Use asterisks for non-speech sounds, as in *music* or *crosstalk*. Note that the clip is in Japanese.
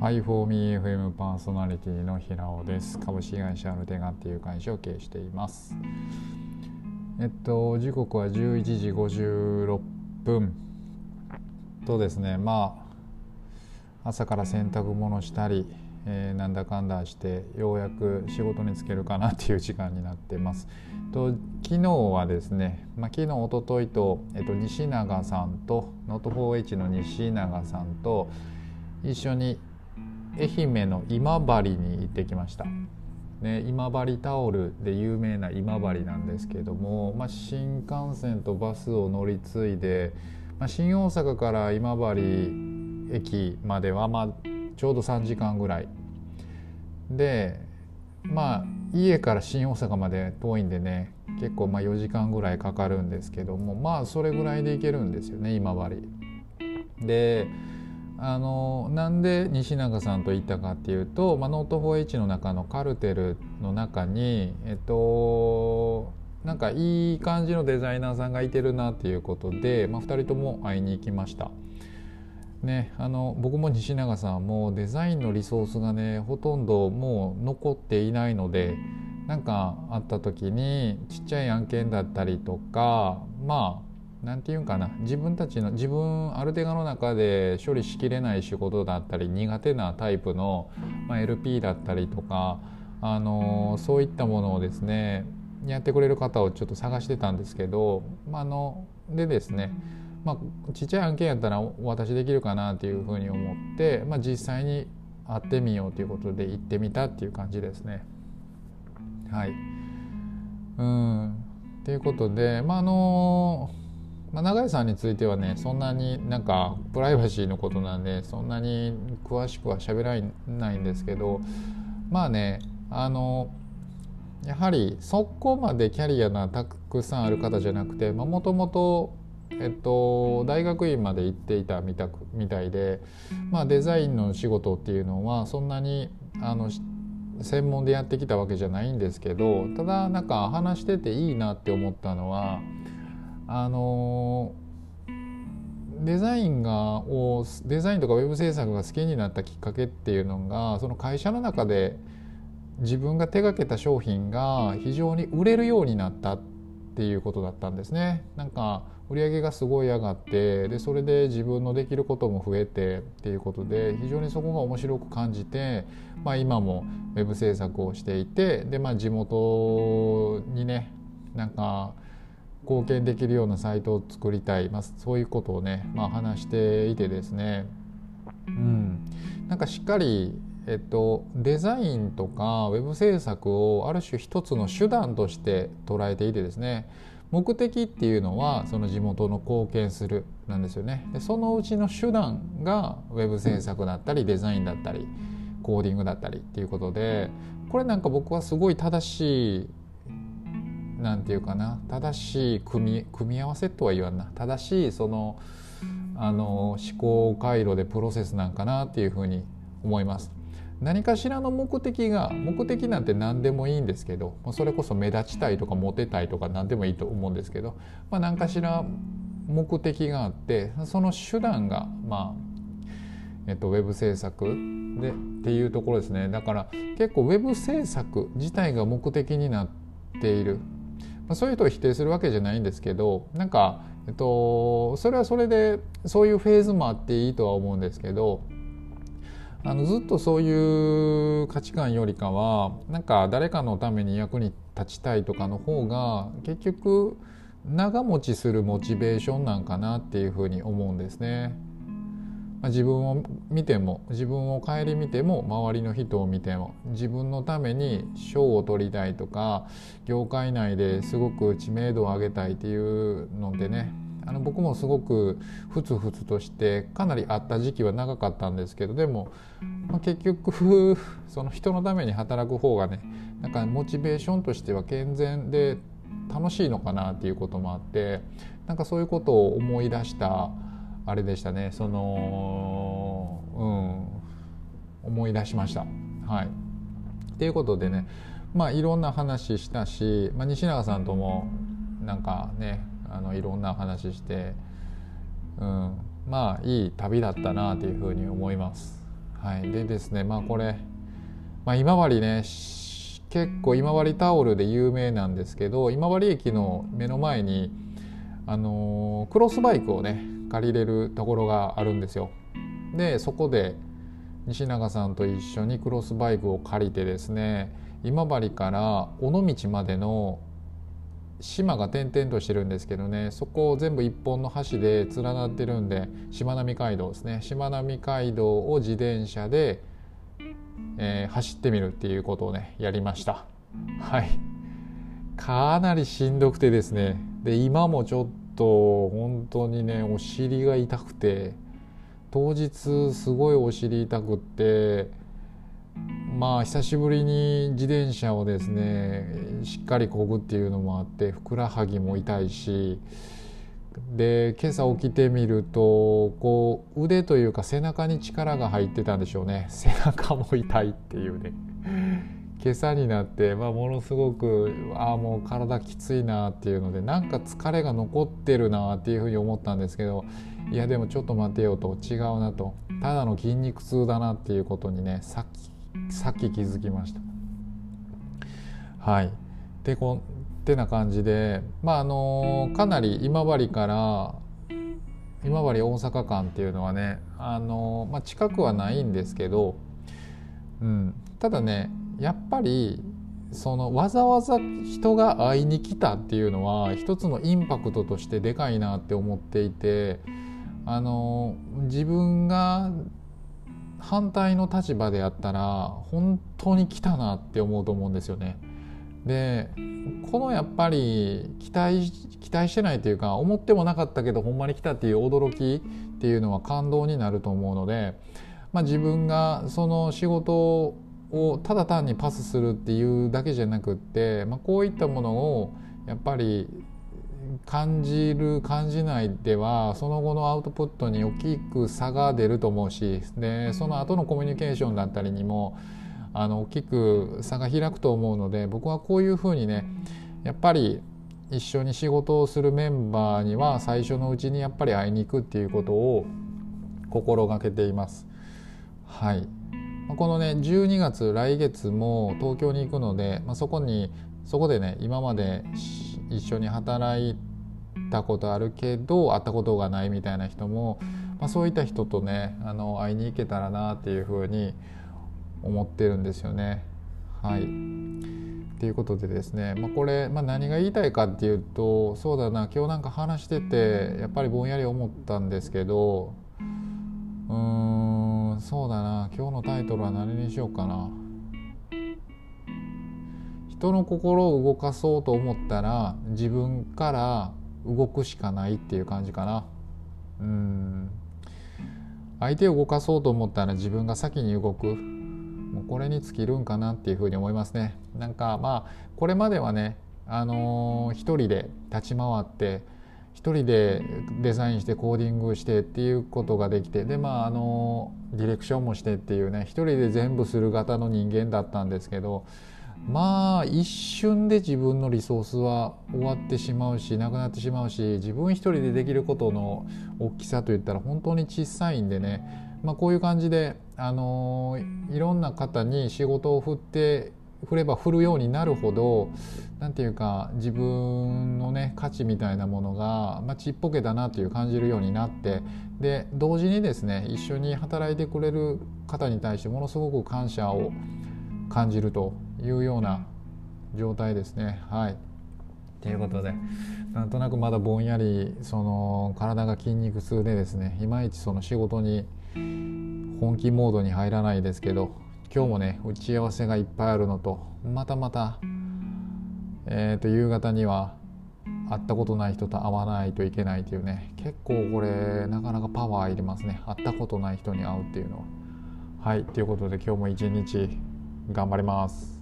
ハイフォーミー FM パーソナリティの平尾です。株式会社アルテガっていう会社を経営しています。えっと、時刻は11時56分とですね、まあ、朝から洗濯物したり、えー、なんだかんだしてようやく仕事に就けるかなっていう時間になってます。と昨日はですね、まあ、昨日おとといと、えっと、西永さんと能登 4H の西永さんと一緒に愛媛の今治に行ってきました。ね、今治タオルで有名な今治なんですけども、まあ、新幹線とバスを乗り継いで、まあ、新大阪から今治駅まではまあちょうど3時間ぐらいでまあ家から新大阪まで遠いんでね結構まあ4時間ぐらいかかるんですけどもまあそれぐらいで行けるんですよね今治。であのなんで西永さんと行ったかっていうと、まあ、ノート 4H の中のカルテルの中にえっとなんかいい感じのデザイナーさんがいてるなっていうことで、まあ、2人とも会いに行きました。ね、あの僕も西永さんもデザインのリソースがねほとんどもう残っていないので何かあった時にちっちゃい案件だったりとかまあ何て言うんかな。自分たちの自分ある程度の中で処理しきれない仕事だったり苦手なタイプの、まあ、LP だったりとか、あのそういったものをですねやってくれる方をちょっと探してたんですけど、まあ、あのでですね、まあ、ちっちゃい案件やったらお渡しできるかなっていうふうに思って、まあ、実際に会ってみようということで行ってみたっていう感じですね。はい、うん。ということでまああのまあ、永井さんについてはねそんなになんかプライバシーのことなんでそんなに詳しくは喋らないんですけどまあねあのやはりそこまでキャリアがたくさんある方じゃなくてもともとえっと、大学院まで行っていたみたみたいで、まあ、デザインの仕事っていうのはそんなにあの専門でやってきたわけじゃないんですけどただなんか話してていいなって思ったのはあのデザインがをデザインとかウェブ制作が好きになったきっかけっていうのがその会社の中で自分が手がけた商品が非常に売れるようになったっていうことだったんですね。なんか売り上げがすごい上がってでそれで自分のできることも増えてっていうことで非常にそこが面白く感じて、まあ、今もウェブ制作をしていてで、まあ、地元にねなんか貢献できるようなサイトを作りたい、まあ、そういうことをね、まあ、話していてですね、うん、なんかしっかり、えっと、デザインとかウェブ制作をある種一つの手段として捉えていてですね。目的っていうのはその地元の貢献するなんですよね。でそのうちの手段がウェブ制作だったりデザインだったりコーディングだったりっていうことでこれなんか僕はすごい正しい何て言うかな正しい組み組み合わせとは言わんな。正しいそのあの思考回路でプロセスなんかなっていうふうに思います。何かしらの目的が目的なんて何でもいいんですけどそれこそ目立ちたいとかモテたいとか何でもいいと思うんですけど、まあ、何かしら目的があってその手段がまあえっと、ウェブ制作でっていうところですね。だから結構ウェブ制作自体が目的になっている。まあ、そういう人を否定するわけじゃないんですけどなんか、えっと、それはそれでそういうフェーズもあっていいとは思うんですけどあのずっとそういう価値観よりかはなんか誰かのために役に立ちたいとかの方が結局長持ちするモチベーションなんかなっていうふうに思うんですね。まあ、自分を見ても自分を顧みても周りの人を見ても自分のために賞を取りたいとか業界内ですごく知名度を上げたいっていうのでねあの僕もすごくふつふつとしてかなりあった時期は長かったんですけどでも、まあ、結局 *laughs* その人のために働く方がねなんかモチベーションとしては健全で楽しいのかなっていうこともあってなんかそういうことを思い出したあれでしたね。そのうん。思い出しました。はい、っていうことでね。まあいろんな話したし、まあ、西永さんともなんかねあのいろんな話して、うん、まあいい旅だったなというふうに思います。はい、でですねまあこれ、まあ、今治ね結構今治タオルで有名なんですけど今治駅の目の前にあのー、クロスバイクをね借りれるところがあるんですよ。でそこで西永さんと一緒にクロスバイクを借りてですね今治から尾道までの島が点々としてるんですけどねそこを全部一本の橋で連なってるんでしまなみ海道ですね。しまなみ海道を自転車で、えー、走ってみるっていうことをねやりました。はい。かなりしんどくてですね。で今もちょっと本当にねお尻が痛くて当日すごいお尻痛くってまあ久しぶりに自転車をですねしっかりこぐっていうのもあってふくらはぎも痛いしで今朝起きてみるとこう腕というか背中に力が入ってたんでしょうね。背中も痛いっていうね今朝になって、まあ、ものすごくああもう体きついなっていうのでなんか疲れが残ってるなっていうふうに思ったんですけどいやでもちょっと待てよと違うなと。ただの筋肉痛だなっていうことにねさっきさっき気づきました。はい。でこってな感じでまああのかなり今治から今治大阪間っていうのはねあの、まあ、近くはないんですけど、うん、ただねやっぱりそのわざわざ人が会いに来たっていうのは一つのインパクトとしてでかいなって思っていてあの自分が反対の立場であったら本当に来たなって思うと思うんですよね。でこのやっぱり期待期待してないというか思ってもなかったけどほんまに来たっていう驚きっていうのは感動になると思うので、まあ、自分がその仕事をただ単にパスするっていうだけじゃなくって、まあ、こういったものをやっぱり感じる感じないではその後のアウトプットに大きく差が出ると思うしでその後のコミュニケーションだったりにもあの大きく差が開くと思うので僕はこういうふうにねやっぱり一緒に仕事をするメンバーには最初のうちにやっぱり会いに行くっていうことを心がけています。はいこのね12月来月も東京に行くので、まあ、そこにそこでね今まで一緒に働いたことあるけど会ったことがないみたいな人も、まあ、そういった人とねあの会いに行けたらなっていうふうに思ってるんですよね。はいということでですね、まあ、これ、まあ、何が言いたいかっていうとそうだな今日なんか話しててやっぱりぼんやり思ったんですけどうーそうだな。今日のタイトルは何にしようかな。人の心を動かそうと思ったら自分から動くしかないっていう感じかな。うん。相手を動かそうと思ったら自分が先に動く。もうこれに尽きるんかなっていうふうに思いますね。なんかまあこれまではねあのー、一人で立ち回って一人でデザインしてコーディングしてっていうことができてでまああのディレクションもしてっていうね一人で全部する型の人間だったんですけどまあ一瞬で自分のリソースは終わってしまうしなくなってしまうし自分一人でできることの大きさといったら本当に小さいんでね、まあ、こういう感じで、あのいろんな方に仕事を振って振れば振るようになるほど何て言うか自分のね価値みたいなものが、まあ、ちっぽけだなという感じるようになってで同時にですね一緒に働いてくれる方に対してものすごく感謝を感じるというような状態ですね。はいということでなんとなくまだぼんやりその体が筋肉痛でですねいまいちその仕事に本気モードに入らないですけど今日もね打ち合わせがいっぱいあるのとまたまた、えー、と夕方には会ったことない人と会わないといけないというね結構これなかなかパワーいりますね会ったことない人に会うっていうのは。はいということで今日も一日頑張ります。